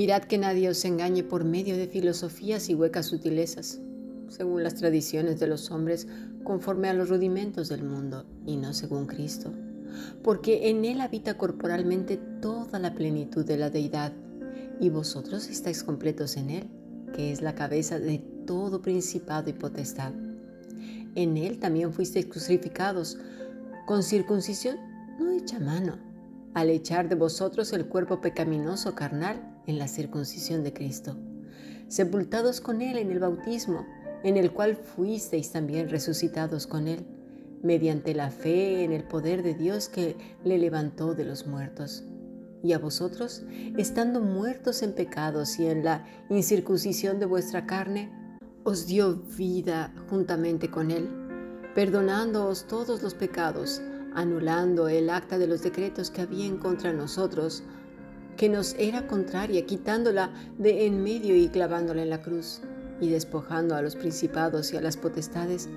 Mirad que nadie os engañe por medio de filosofías y huecas sutilezas, según las tradiciones de los hombres, conforme a los rudimentos del mundo, y no según Cristo, porque en Él habita corporalmente toda la plenitud de la deidad, y vosotros estáis completos en Él, que es la cabeza de todo principado y potestad. En Él también fuisteis crucificados, con circuncisión no hecha mano, al echar de vosotros el cuerpo pecaminoso carnal en la circuncisión de Cristo, sepultados con Él en el bautismo, en el cual fuisteis también resucitados con Él, mediante la fe en el poder de Dios que le levantó de los muertos. Y a vosotros, estando muertos en pecados y en la incircuncisión de vuestra carne, os dio vida juntamente con Él, perdonándoos todos los pecados, anulando el acta de los decretos que había en contra nosotros, que nos era contraria, quitándola de en medio y clavándola en la cruz, y despojando a los principados y a las potestades,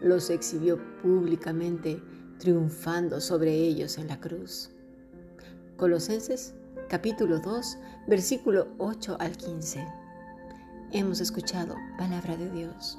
los exhibió públicamente, triunfando sobre ellos en la cruz. Colosenses capítulo 2, versículo 8 al 15. Hemos escuchado palabra de Dios.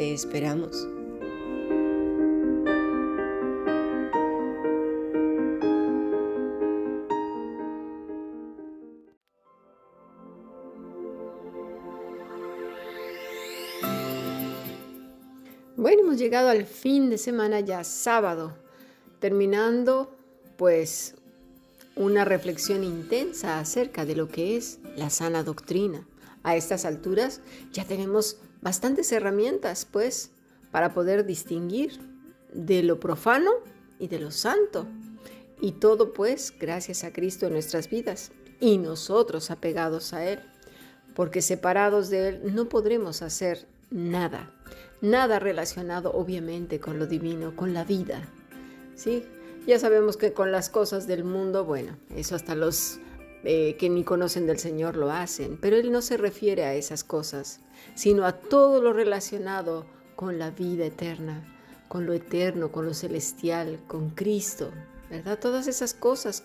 Te esperamos. Bueno, hemos llegado al fin de semana ya sábado, terminando pues una reflexión intensa acerca de lo que es la sana doctrina. A estas alturas ya tenemos bastantes herramientas, pues, para poder distinguir de lo profano y de lo santo. Y todo, pues, gracias a Cristo en nuestras vidas y nosotros apegados a Él, porque separados de Él no podremos hacer nada, nada relacionado obviamente con lo divino, con la vida. ¿Sí? Ya sabemos que con las cosas del mundo, bueno, eso hasta los eh, que ni conocen del Señor lo hacen, pero Él no se refiere a esas cosas, sino a todo lo relacionado con la vida eterna, con lo eterno, con lo celestial, con Cristo, ¿verdad? Todas esas cosas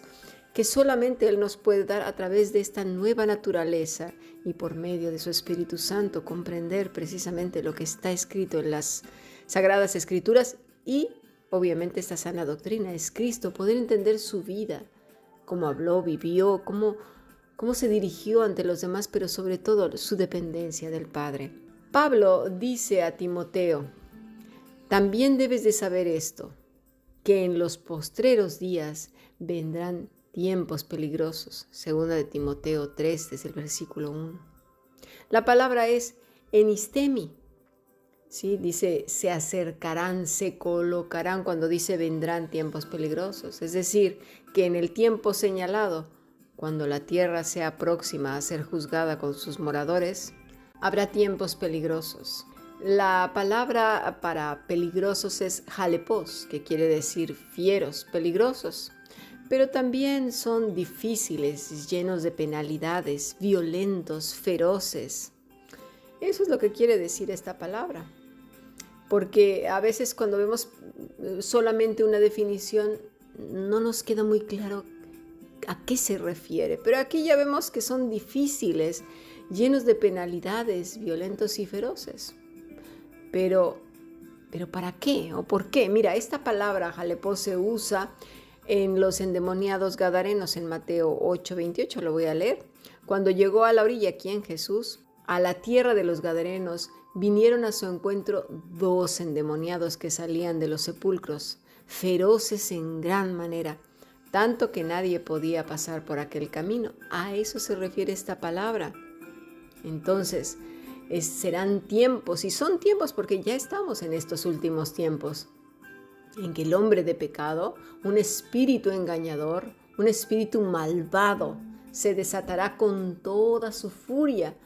que solamente Él nos puede dar a través de esta nueva naturaleza y por medio de su Espíritu Santo comprender precisamente lo que está escrito en las Sagradas Escrituras y obviamente esta sana doctrina es Cristo, poder entender su vida, cómo habló, vivió, cómo, cómo se dirigió ante los demás, pero sobre todo su dependencia del Padre. Pablo dice a Timoteo, también debes de saber esto, que en los postreros días vendrán tiempos peligrosos, segunda de Timoteo 3, desde el versículo 1. La palabra es enistemi, ¿sí? Dice, se acercarán, se colocarán cuando dice vendrán tiempos peligrosos. Es decir, que en el tiempo señalado, cuando la tierra sea próxima a ser juzgada con sus moradores, habrá tiempos peligrosos. La palabra para peligrosos es jalepos, que quiere decir fieros, peligrosos, pero también son difíciles, llenos de penalidades, violentos, feroces. Eso es lo que quiere decir esta palabra porque a veces cuando vemos eh, solamente una definición no nos queda muy claro a qué se refiere, pero aquí ya vemos que son difíciles, llenos de penalidades, violentos y feroces. Pero, pero ¿para qué o por qué? Mira, esta palabra jalepó se usa en los endemoniados gadarenos en Mateo 8:28, lo voy a leer. Cuando llegó a la orilla, ¿quién? Jesús, a la tierra de los gadarenos, vinieron a su encuentro dos endemoniados que salían de los sepulcros, feroces en gran manera, tanto que nadie podía pasar por aquel camino. A eso se refiere esta palabra, Entonces, serán tiempos, y son tiempos porque ya estamos en estos últimos tiempos, en que el hombre de pecado, un espíritu engañador, un espíritu malvado, se desatará con toda su furia.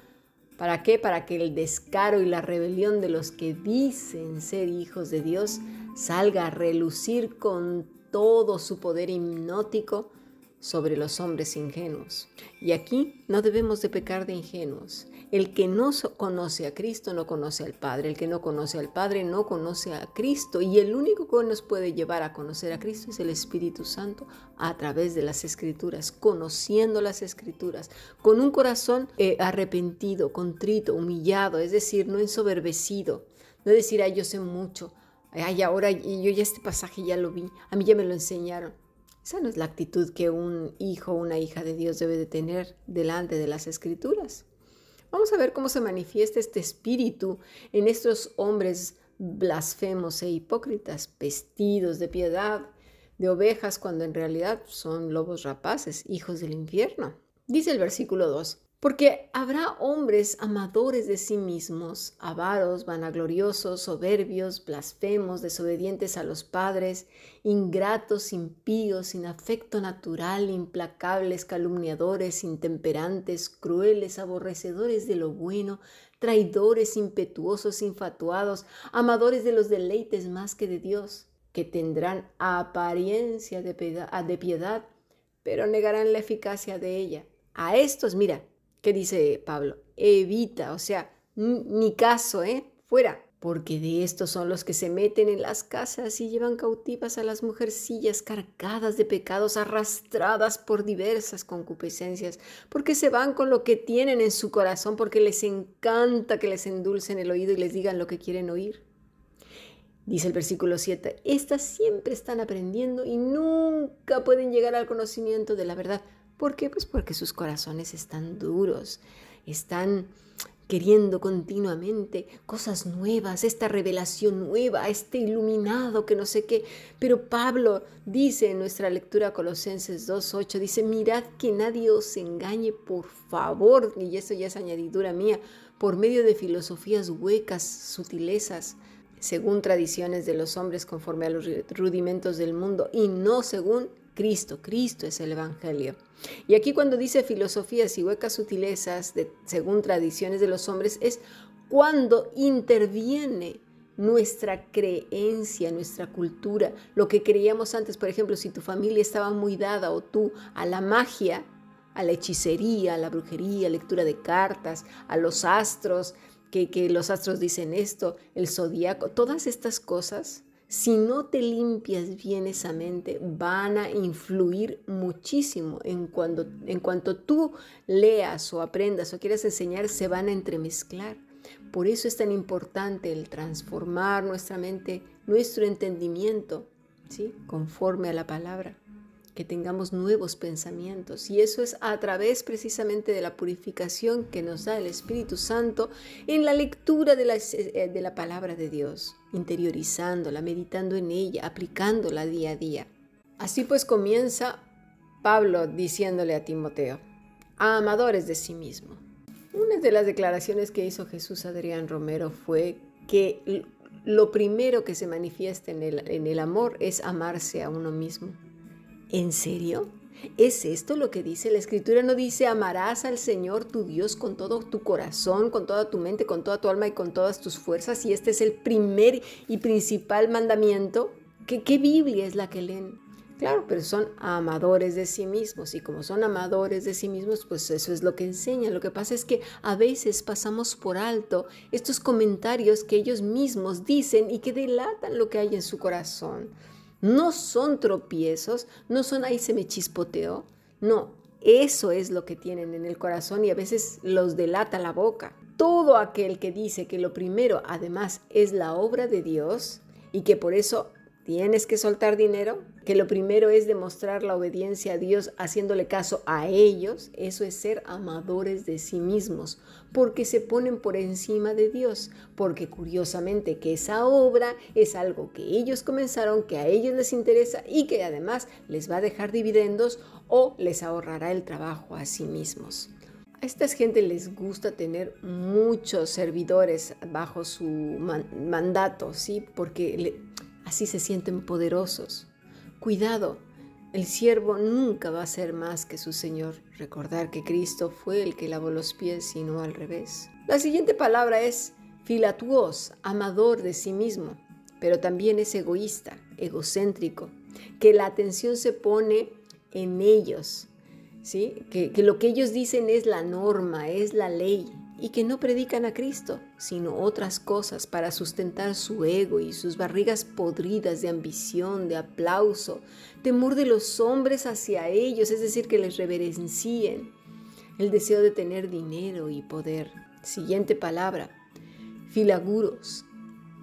¿Para qué? Para que el descaro y la rebelión de los que dicen ser hijos de Dios salga a relucir con todo su poder hipnótico sobre los hombres ingenuos. Y aquí no debemos de pecar de ingenuos. El que no conoce a Cristo no conoce al Padre. El que no conoce al Padre no conoce a Cristo. Y el único que nos puede llevar a conocer a Cristo es el Espíritu Santo a través de las Escrituras, conociendo las Escrituras, con un corazón eh, arrepentido, contrito, humillado, es decir, no ensoberbecido. No decir, ay, yo sé mucho, ay, ahora yo ya este pasaje ya lo vi, a mí ya me lo enseñaron. Esa no es la actitud que un hijo o una hija de Dios debe de tener delante de las escrituras. Vamos a ver cómo se manifiesta este espíritu en estos hombres blasfemos e hipócritas, vestidos de piedad, de ovejas, cuando en realidad son lobos rapaces, hijos del infierno. Dice el versículo 2, porque habrá hombres amadores de sí mismos, avaros, vanagloriosos, soberbios, blasfemos, desobedientes a los padres, ingratos, impíos, sin afecto natural, implacables, calumniadores, intemperantes, crueles, aborrecedores de lo bueno, traidores, impetuosos, infatuados, amadores de los deleites más que de Dios, que tendrán apariencia de piedad, de piedad pero negarán la eficacia de ella. A estos, mira, ¿Qué dice Pablo? Evita, o sea, ni caso, ¿eh? Fuera. Porque de estos son los que se meten en las casas y llevan cautivas a las mujercillas cargadas de pecados, arrastradas por diversas concupiscencias, porque se van con lo que tienen en su corazón, porque les encanta que les endulcen el oído y les digan lo que quieren oír. Dice el versículo 7, estas siempre están aprendiendo y nunca pueden llegar al conocimiento de la verdad. ¿Por qué? Pues porque sus corazones están duros, están queriendo continuamente cosas nuevas, esta revelación nueva, este iluminado que no sé qué. Pero Pablo dice en nuestra lectura Colosenses 2.8, dice, mirad que nadie os engañe, por favor, y eso ya es añadidura mía, por medio de filosofías huecas, sutilezas, según tradiciones de los hombres conforme a los rudimentos del mundo, y no según Cristo. Cristo es el Evangelio. Y aquí cuando dice filosofías y huecas sutilezas, según tradiciones de los hombres, es cuando interviene nuestra creencia, nuestra cultura, lo que creíamos antes, por ejemplo, si tu familia estaba muy dada o tú a la magia, a la hechicería, a la brujería, lectura de cartas, a los astros, que, que los astros dicen esto, el zodiaco, todas estas cosas si no te limpias bien esa mente, van a influir muchísimo en, cuando, en cuanto tú leas o aprendas o quieras enseñar, se van a entremezclar. Por eso es tan importante el transformar nuestra mente, nuestro entendimiento, ¿sí? conforme a la palabra que tengamos nuevos pensamientos. Y eso es a través precisamente de la purificación que nos da el Espíritu Santo en la lectura de la, eh, de la palabra de Dios, interiorizándola, meditando en ella, aplicándola día a día. Así pues comienza Pablo diciéndole a Timoteo, a amadores de sí mismo. Una de las declaraciones que hizo Jesús Adrián Romero fue que lo primero que se manifiesta en el, en el amor es amarse a uno mismo. ¿En serio? ¿Es esto lo que dice la escritura? No dice amarás al Señor tu Dios con todo tu corazón, con toda tu mente, con toda tu alma y con todas tus fuerzas. Y este es el primer y principal mandamiento. ¿Qué, qué Biblia es la que leen? Claro, pero son amadores de sí mismos y como son amadores de sí mismos, pues eso es lo que enseñan. Lo que pasa es que a veces pasamos por alto estos comentarios que ellos mismos dicen y que delatan lo que hay en su corazón. No son tropiezos, no son ahí se me chispoteó. No, eso es lo que tienen en el corazón y a veces los delata la boca. Todo aquel que dice que lo primero además es la obra de Dios y que por eso tienes que soltar dinero, que lo primero es demostrar la obediencia a Dios haciéndole caso a ellos, eso es ser amadores de sí mismos, porque se ponen por encima de Dios, porque curiosamente que esa obra es algo que ellos comenzaron, que a ellos les interesa y que además les va a dejar dividendos o les ahorrará el trabajo a sí mismos. A estas gente les gusta tener muchos servidores bajo su mandato, ¿sí? Porque así se sienten poderosos. Cuidado, el siervo nunca va a ser más que su Señor. Recordar que Cristo fue el que lavó los pies y no al revés. La siguiente palabra es filatuos, amador de sí mismo, pero también es egoísta, egocéntrico, que la atención se pone en ellos, ¿sí? Que, que, lo que ellos dicen es la norma, es la ley, y que no predican a Cristo, sino otras cosas para sustentar su ego y sus barrigas podridas de ambición, de aplauso, temor de los hombres hacia ellos, es decir, que les reverencien, el deseo de tener dinero y poder. Siguiente palabra, filaguros,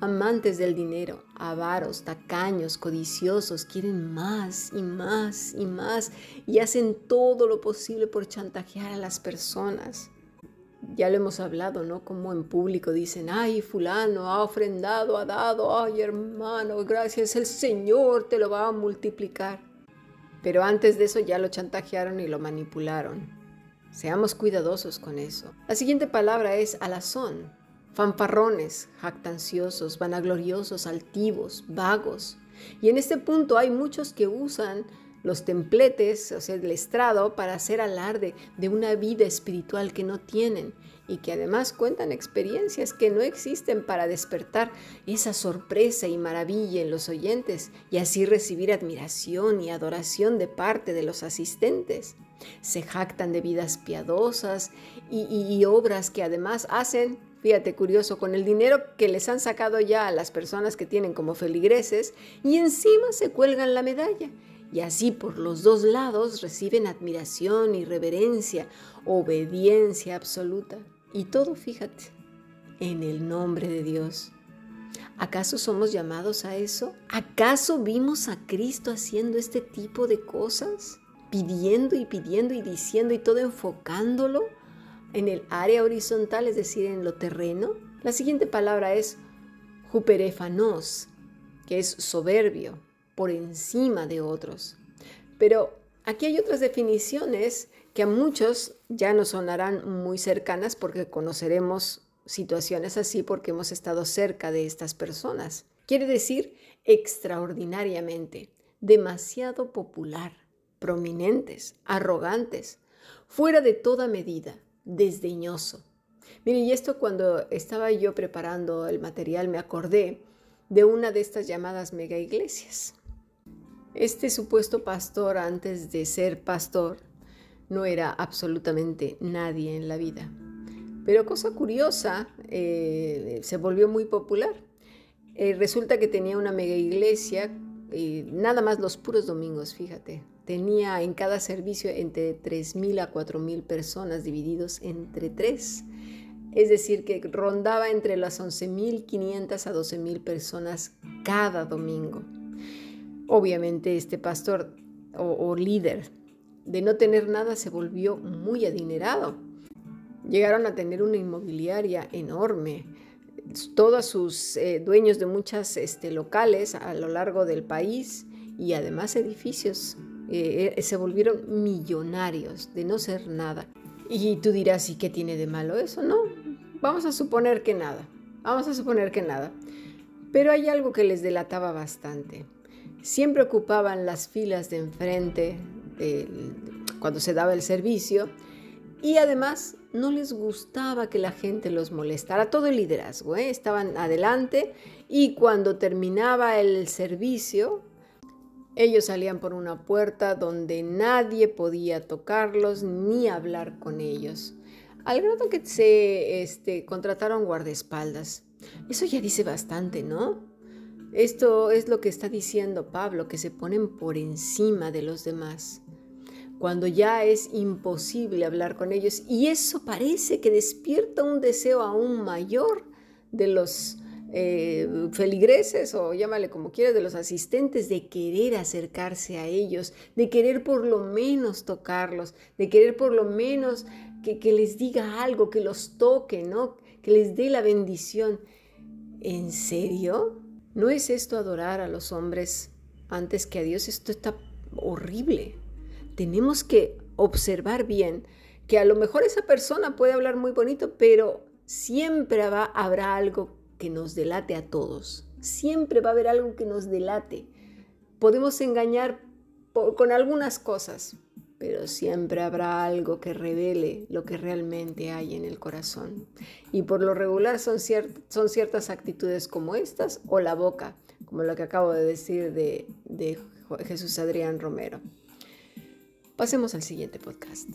amantes del dinero, avaros, tacaños, codiciosos, quieren más y más y más y hacen todo lo posible por chantajear a las personas. Ya lo hemos hablado, ¿no? Como en público dicen, ay, fulano ha ofrendado, ha dado, ay, hermano, gracias, el Señor te lo va a multiplicar. Pero antes de eso ya lo chantajearon y lo manipularon. Seamos cuidadosos con eso. La siguiente palabra es alazón fanfarrones, jactanciosos, vanagloriosos, altivos, vagos. Y en este punto hay muchos que usan los templetes, o sea, el estrado, para hacer alarde de una vida espiritual que no tienen y que además cuentan experiencias que no existen para despertar esa sorpresa y maravilla en los oyentes y así recibir admiración y adoración de parte de los asistentes. Se jactan de vidas piadosas y, y obras que además hacen Fíjate, curioso, con el dinero que les han sacado ya a las personas que tienen como feligreses y encima se cuelgan la medalla. Y así por los dos lados reciben admiración y reverencia, obediencia absoluta. Y todo, fíjate, en el nombre de Dios. ¿Acaso somos llamados a eso? ¿Acaso vimos a Cristo haciendo este tipo de cosas? Pidiendo y pidiendo y diciendo y todo enfocándolo en el área horizontal, es decir, en lo terreno. La siguiente palabra es juperefanos, que es soberbio, por encima de otros. Pero aquí hay otras definiciones que a muchos ya nos sonarán muy cercanas porque conoceremos situaciones así porque hemos estado cerca de estas personas. Quiere decir extraordinariamente, demasiado popular, prominentes, arrogantes, fuera de toda medida, desdeñoso. Mire, y esto cuando estaba yo preparando el material me acordé de una de estas llamadas mega iglesias. Este supuesto pastor antes de ser pastor no era absolutamente nadie en la vida. Pero cosa curiosa, eh, se volvió muy popular. Eh, resulta que tenía una mega iglesia, eh, nada más los puros domingos, fíjate, Tenía en cada servicio entre 3.000 a 4.000 personas divididos entre tres. Es decir, que rondaba entre las 11.500 a 12.000 personas cada domingo. Obviamente este pastor o, líder de no tener nada se volvió muy adinerado. Llegaron a tener una inmobiliaria enorme. Todos sus eh, dueños de muchas este, locales a lo largo del país y además edificios eh, eh, se volvieron millonarios de no ser nada. Y tú dirás, ¿y qué tiene de malo eso? No, vamos a suponer que nada, vamos a suponer que nada. Pero hay algo que les delataba bastante. Siempre ocupaban las filas de enfrente cuando se daba el servicio y además no les gustaba que la gente los molestara. Todo el liderazgo, ¿eh? estaban adelante y cuando terminaba el servicio, ellos salían por una puerta donde nadie podía tocarlos ni hablar con ellos. Al grado que se este, contrataron guardaespaldas. Eso ya dice bastante, ¿no? Esto es lo que está diciendo Pablo, que se ponen por encima de los demás. Cuando ya es imposible hablar con ellos. Y eso parece que despierta un deseo aún mayor de los eh, feligreses o llámale como quieras, de los asistentes, de querer acercarse a ellos, de querer por lo menos tocarlos, de querer por lo menos que, que les diga algo, que los toque, ¿no? Que les dé la bendición. ¿En serio? ¿No es esto adorar a los hombres antes que a Dios? Esto está horrible. Tenemos que observar bien que a lo mejor esa persona puede hablar muy bonito, pero siempre habrá algo que nos delate a todos. Siempre va a haber algo que nos delate. Podemos engañar con algunas cosas, pero siempre habrá algo que revele lo que realmente hay en el corazón. Y por lo regular son, son ciertas actitudes como estas o la boca, como lo que acabo de decir de, de Jesús Adrián Romero. Pasemos al siguiente podcast.